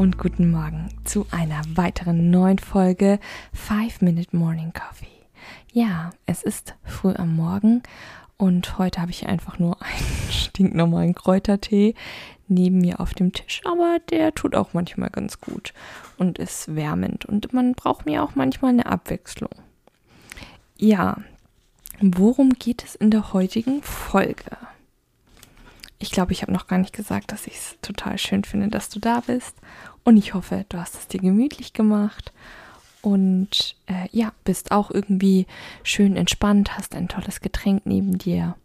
Und guten Morgen zu einer weiteren neuen Folge 5 Minute Morning Coffee. Ja, es ist früh am Morgen und heute habe ich einfach nur einen stinknormalen Kräutertee neben mir auf dem Tisch, aber der tut auch manchmal ganz gut und ist wärmend und man braucht mir auch manchmal eine Abwechslung. Ja, worum geht es in der heutigen Folge? Ich glaube, ich habe noch gar nicht gesagt, dass ich es total schön finde, dass du da bist. Und ich hoffe, du hast es dir gemütlich gemacht und äh, ja, bist auch irgendwie schön entspannt, hast ein tolles Getränk neben dir.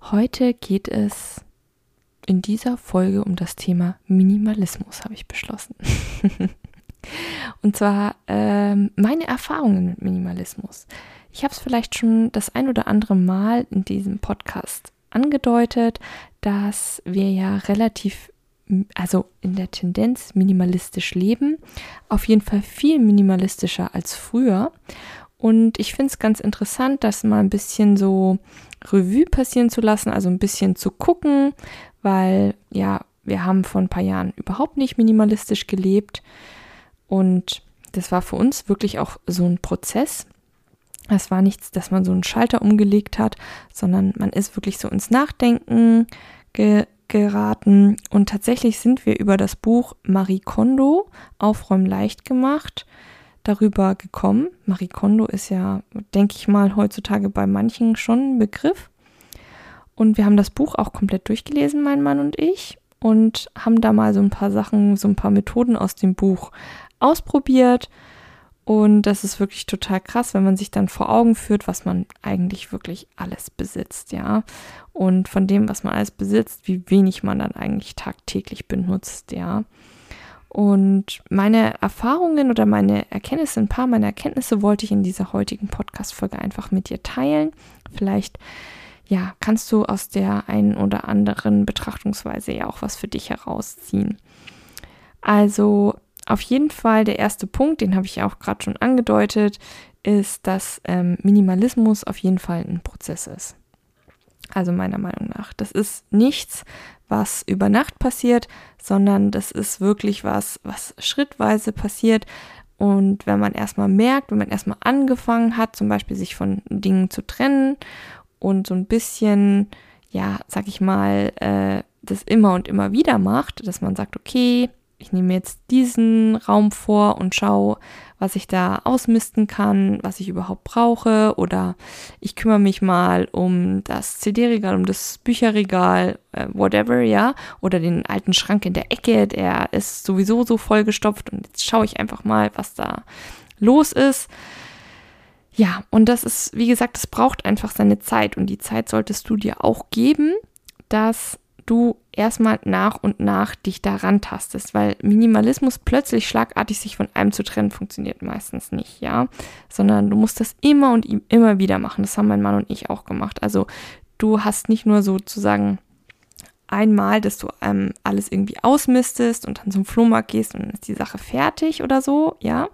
Heute geht es in dieser Folge um das Thema Minimalismus, habe ich beschlossen. und zwar ähm, meine Erfahrungen mit Minimalismus. Ich habe es vielleicht schon das ein oder andere Mal in diesem Podcast angedeutet, dass wir ja relativ also in der Tendenz minimalistisch leben. Auf jeden Fall viel minimalistischer als früher. Und ich finde es ganz interessant, das mal ein bisschen so Revue passieren zu lassen, also ein bisschen zu gucken, weil ja, wir haben vor ein paar Jahren überhaupt nicht minimalistisch gelebt. Und das war für uns wirklich auch so ein Prozess. Es war nichts, dass man so einen Schalter umgelegt hat, sondern man ist wirklich so ins Nachdenken ge geraten und tatsächlich sind wir über das Buch Marie Kondo Aufräumen leicht gemacht darüber gekommen. Marie Kondo ist ja, denke ich mal, heutzutage bei manchen schon ein Begriff. Und wir haben das Buch auch komplett durchgelesen, mein Mann und ich, und haben da mal so ein paar Sachen, so ein paar Methoden aus dem Buch ausprobiert und das ist wirklich total krass, wenn man sich dann vor Augen führt, was man eigentlich wirklich alles besitzt, ja. Und von dem, was man alles besitzt, wie wenig man dann eigentlich tagtäglich benutzt, ja. Und meine Erfahrungen oder meine Erkenntnisse, ein paar meiner Erkenntnisse wollte ich in dieser heutigen Podcast-Folge einfach mit dir teilen. Vielleicht, ja, kannst du aus der einen oder anderen Betrachtungsweise ja auch was für dich herausziehen. Also, auf jeden Fall der erste Punkt, den habe ich auch gerade schon angedeutet, ist, dass ähm, Minimalismus auf jeden Fall ein Prozess ist. Also meiner Meinung nach. Das ist nichts, was über Nacht passiert, sondern das ist wirklich was, was schrittweise passiert. Und wenn man erstmal merkt, wenn man erstmal angefangen hat, zum Beispiel sich von Dingen zu trennen und so ein bisschen, ja, sag ich mal, äh, das immer und immer wieder macht, dass man sagt, okay, ich nehme jetzt diesen Raum vor und schaue, was ich da ausmisten kann, was ich überhaupt brauche. Oder ich kümmere mich mal um das CD-Regal, um das Bücherregal, äh, whatever, ja. Oder den alten Schrank in der Ecke, der ist sowieso so vollgestopft. Und jetzt schaue ich einfach mal, was da los ist. Ja, und das ist, wie gesagt, es braucht einfach seine Zeit. Und die Zeit solltest du dir auch geben, dass du erstmal nach und nach dich daran tastest, weil Minimalismus plötzlich schlagartig sich von einem zu trennen funktioniert meistens nicht, ja, sondern du musst das immer und immer wieder machen. Das haben mein Mann und ich auch gemacht. Also du hast nicht nur sozusagen einmal, dass du ähm, alles irgendwie ausmistest und dann zum Flohmarkt gehst und dann ist die Sache fertig oder so, ja,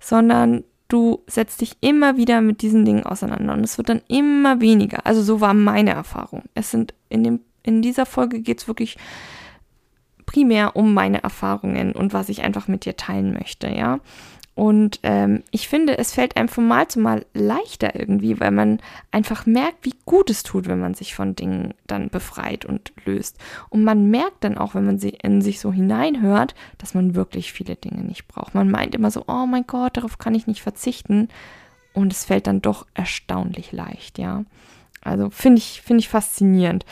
sondern du setzt dich immer wieder mit diesen Dingen auseinander und es wird dann immer weniger. Also so war meine Erfahrung. Es sind in dem in dieser Folge geht es wirklich primär um meine Erfahrungen und was ich einfach mit dir teilen möchte, ja. Und ähm, ich finde, es fällt einem von Mal zu Mal leichter irgendwie, weil man einfach merkt, wie gut es tut, wenn man sich von Dingen dann befreit und löst. Und man merkt dann auch, wenn man sie in sich so hineinhört, dass man wirklich viele Dinge nicht braucht. Man meint immer so, oh mein Gott, darauf kann ich nicht verzichten. Und es fällt dann doch erstaunlich leicht, ja. Also finde ich, finde ich faszinierend.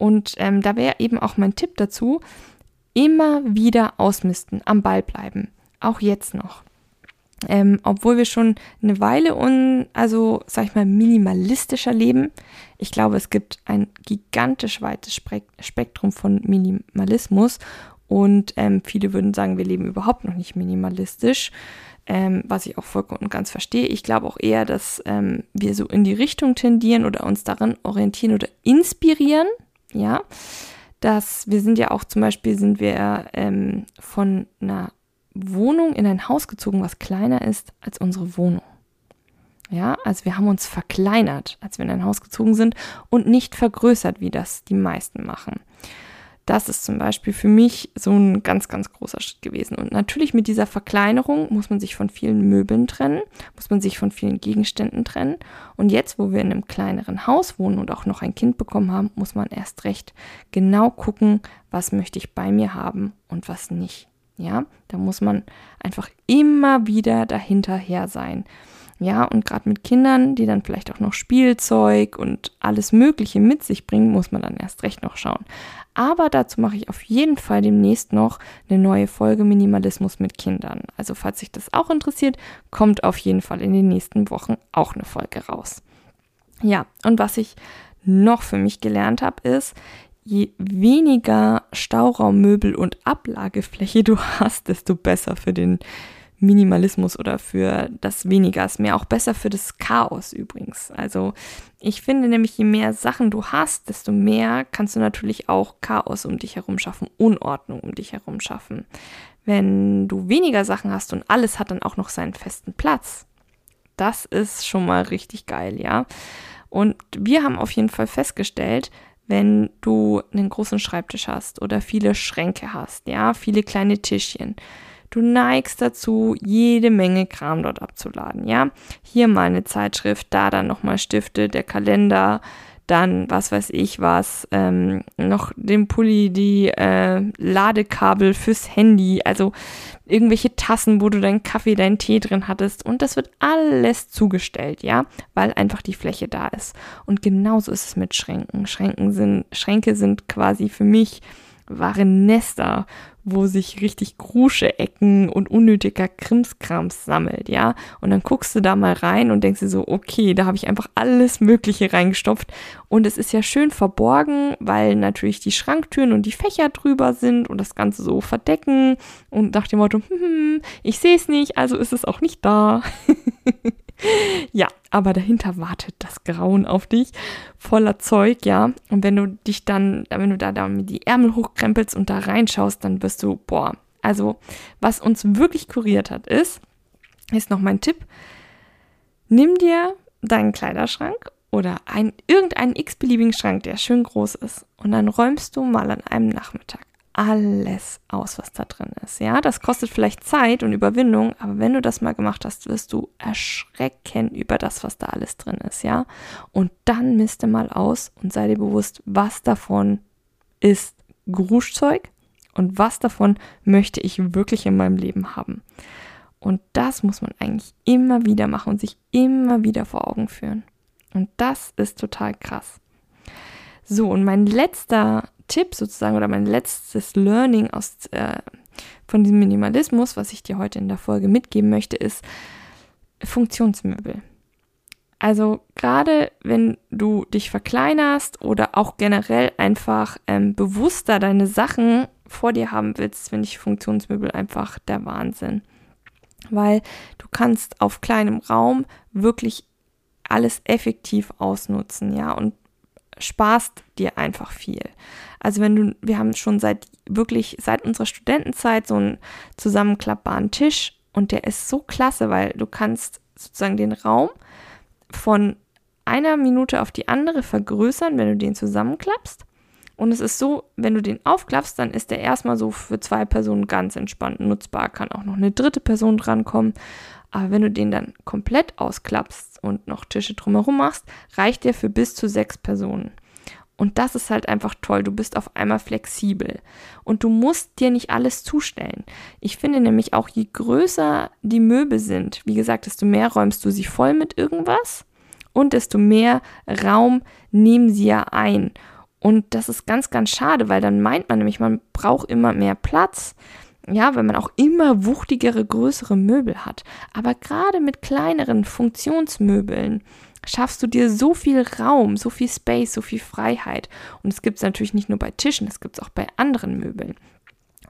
Und ähm, da wäre eben auch mein Tipp dazu, immer wieder ausmisten, am Ball bleiben. Auch jetzt noch. Ähm, obwohl wir schon eine Weile un, also sag ich mal, minimalistischer leben. Ich glaube, es gibt ein gigantisch weites Spektrum von Minimalismus und ähm, viele würden sagen, wir leben überhaupt noch nicht minimalistisch. ähm, was ich auch vollkommen und ganz verstehe. Ich glaube auch eher, dass ähm, wir so in die Richtung tendieren oder uns daran orientieren oder inspirieren, ja. Dass wir sind ja auch zum Beispiel sind wir ähm, von einer Wohnung in ein Haus gezogen, was kleiner ist als unsere Wohnung. Ja, also wir haben uns verkleinert, als wir in ein Haus gezogen sind und nicht vergrößert, wie das die meisten machen. Das ist zum Beispiel für mich so ein ganz, ganz großer Schritt gewesen. Und natürlich mit dieser Verkleinerung muss man sich von vielen Möbeln trennen, muss man sich von vielen Gegenständen trennen. Und jetzt, wo wir in einem kleineren Haus wohnen und auch noch ein Kind bekommen haben, muss man erst recht genau gucken, was möchte ich bei mir haben und was nicht. Ja, da muss man einfach immer wieder dahinterher sein. Ja, und gerade mit Kindern, die dann vielleicht auch noch Spielzeug und alles Mögliche mit sich bringen, muss man dann erst recht noch schauen. Aber dazu mache ich auf jeden Fall demnächst noch eine neue Folge Minimalismus mit Kindern. Also falls sich das auch interessiert, kommt auf jeden Fall in den nächsten Wochen auch eine Folge raus. Ja, und was ich noch für mich gelernt habe, ist, je weniger Stauraummöbel und Ablagefläche du hast, desto besser für den Minimalismus oder für das Weniger ist mehr, auch besser für das Chaos übrigens. Also ich finde nämlich, je mehr Sachen du hast, desto mehr kannst du natürlich auch Chaos um dich herum schaffen, Unordnung um dich herum schaffen. Wenn du weniger Sachen hast und alles hat dann auch noch seinen festen Platz, das ist schon mal richtig geil, ja. Und wir haben auf jeden Fall festgestellt, wenn du einen großen Schreibtisch hast oder viele Schränke hast, ja, viele kleine Tischchen, Du neigst dazu, jede Menge Kram dort abzuladen, ja. Hier mal eine Zeitschrift, da dann nochmal Stifte, der Kalender, dann was weiß ich was, ähm, noch den Pulli, die äh, Ladekabel fürs Handy, also irgendwelche Tassen, wo du deinen Kaffee, deinen Tee drin hattest und das wird alles zugestellt, ja, weil einfach die Fläche da ist. Und genauso ist es mit Schränken. Schränken sind, Schränke sind quasi für mich wahre Nester, wo sich richtig Grusche-Ecken und unnötiger Krimskrams sammelt, ja. Und dann guckst du da mal rein und denkst dir so, okay, da habe ich einfach alles Mögliche reingestopft. Und es ist ja schön verborgen, weil natürlich die Schranktüren und die Fächer drüber sind und das Ganze so verdecken. Und nach dem Motto, hm ich sehe es nicht, also ist es auch nicht da. ja, aber dahinter wartet das Grauen auf dich, voller Zeug, ja. Und wenn du dich dann, wenn du da, da die Ärmel hochkrempelst und da reinschaust, dann wirst du, boah. Also, was uns wirklich kuriert hat, ist, ist noch mein Tipp, nimm dir deinen Kleiderschrank oder ein, irgendeinen x-beliebigen Schrank, der schön groß ist, und dann räumst du mal an einem Nachmittag alles aus, was da drin ist. Ja, das kostet vielleicht Zeit und Überwindung, aber wenn du das mal gemacht hast, wirst du erschrecken über das, was da alles drin ist. Ja, und dann misste mal aus und sei dir bewusst, was davon ist Gruschzeug und was davon möchte ich wirklich in meinem Leben haben. Und das muss man eigentlich immer wieder machen und sich immer wieder vor Augen führen. Und das ist total krass. So, und mein letzter Tipp sozusagen oder mein letztes Learning aus, äh, von diesem Minimalismus, was ich dir heute in der Folge mitgeben möchte, ist Funktionsmöbel. Also gerade wenn du dich verkleinerst oder auch generell einfach ähm, bewusster deine Sachen vor dir haben willst, finde ich Funktionsmöbel einfach der Wahnsinn. Weil du kannst auf kleinem Raum wirklich alles effektiv ausnutzen, ja, und sparst dir einfach viel. Also wenn du, wir haben schon seit wirklich seit unserer Studentenzeit so einen zusammenklappbaren Tisch und der ist so klasse, weil du kannst sozusagen den Raum von einer Minute auf die andere vergrößern, wenn du den zusammenklappst. Und es ist so, wenn du den aufklappst, dann ist der erstmal so für zwei Personen ganz entspannt nutzbar. Kann auch noch eine dritte Person drankommen. Aber wenn du den dann komplett ausklappst und noch Tische drumherum machst, reicht der für bis zu sechs Personen. Und das ist halt einfach toll. Du bist auf einmal flexibel. Und du musst dir nicht alles zustellen. Ich finde nämlich auch, je größer die Möbel sind, wie gesagt, desto mehr räumst du sie voll mit irgendwas und desto mehr Raum nehmen sie ja ein. Und das ist ganz, ganz schade, weil dann meint man nämlich, man braucht immer mehr Platz ja, wenn man auch immer wuchtigere, größere Möbel hat. Aber gerade mit kleineren Funktionsmöbeln schaffst du dir so viel Raum, so viel Space, so viel Freiheit. Und es gibt es natürlich nicht nur bei Tischen, es gibt es auch bei anderen Möbeln.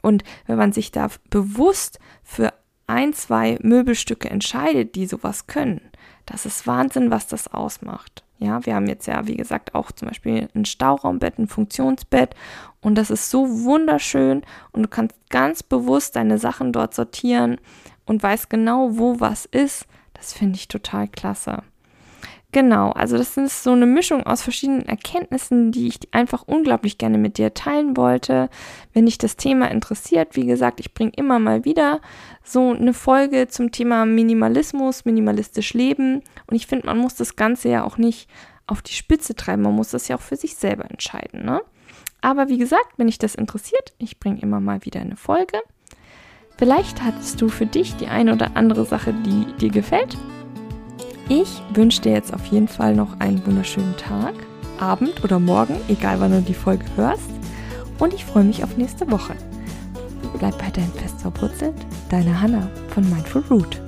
Und wenn man sich da bewusst für ein, zwei Möbelstücke entscheidet, die sowas können, das ist Wahnsinn, was das ausmacht. Ja, wir haben jetzt ja, wie gesagt, auch zum Beispiel ein Stauraumbett, ein Funktionsbett und das ist so wunderschön und du kannst ganz bewusst deine Sachen dort sortieren und weißt genau, wo was ist. Das finde ich total klasse. Genau, also das ist so eine Mischung aus verschiedenen Erkenntnissen, die ich einfach unglaublich gerne mit dir teilen wollte. Wenn dich das Thema interessiert, wie gesagt, ich bringe immer mal wieder so eine Folge zum Thema Minimalismus, minimalistisch leben. Und ich finde, man muss das Ganze ja auch nicht auf die Spitze treiben, man muss das ja auch für sich selber entscheiden. Ne? Aber wie gesagt, wenn dich das interessiert, ich bringe immer mal wieder eine Folge. Vielleicht hattest du für dich die eine oder andere Sache, die dir gefällt ich wünsche dir jetzt auf jeden Fall noch einen wunderschönen Tag, Abend oder Morgen, egal wann du die Folge hörst. Und ich freue mich auf nächste Woche. Bleib weiterhin fest verwurzelt. Deine Hanna von Mindful Root.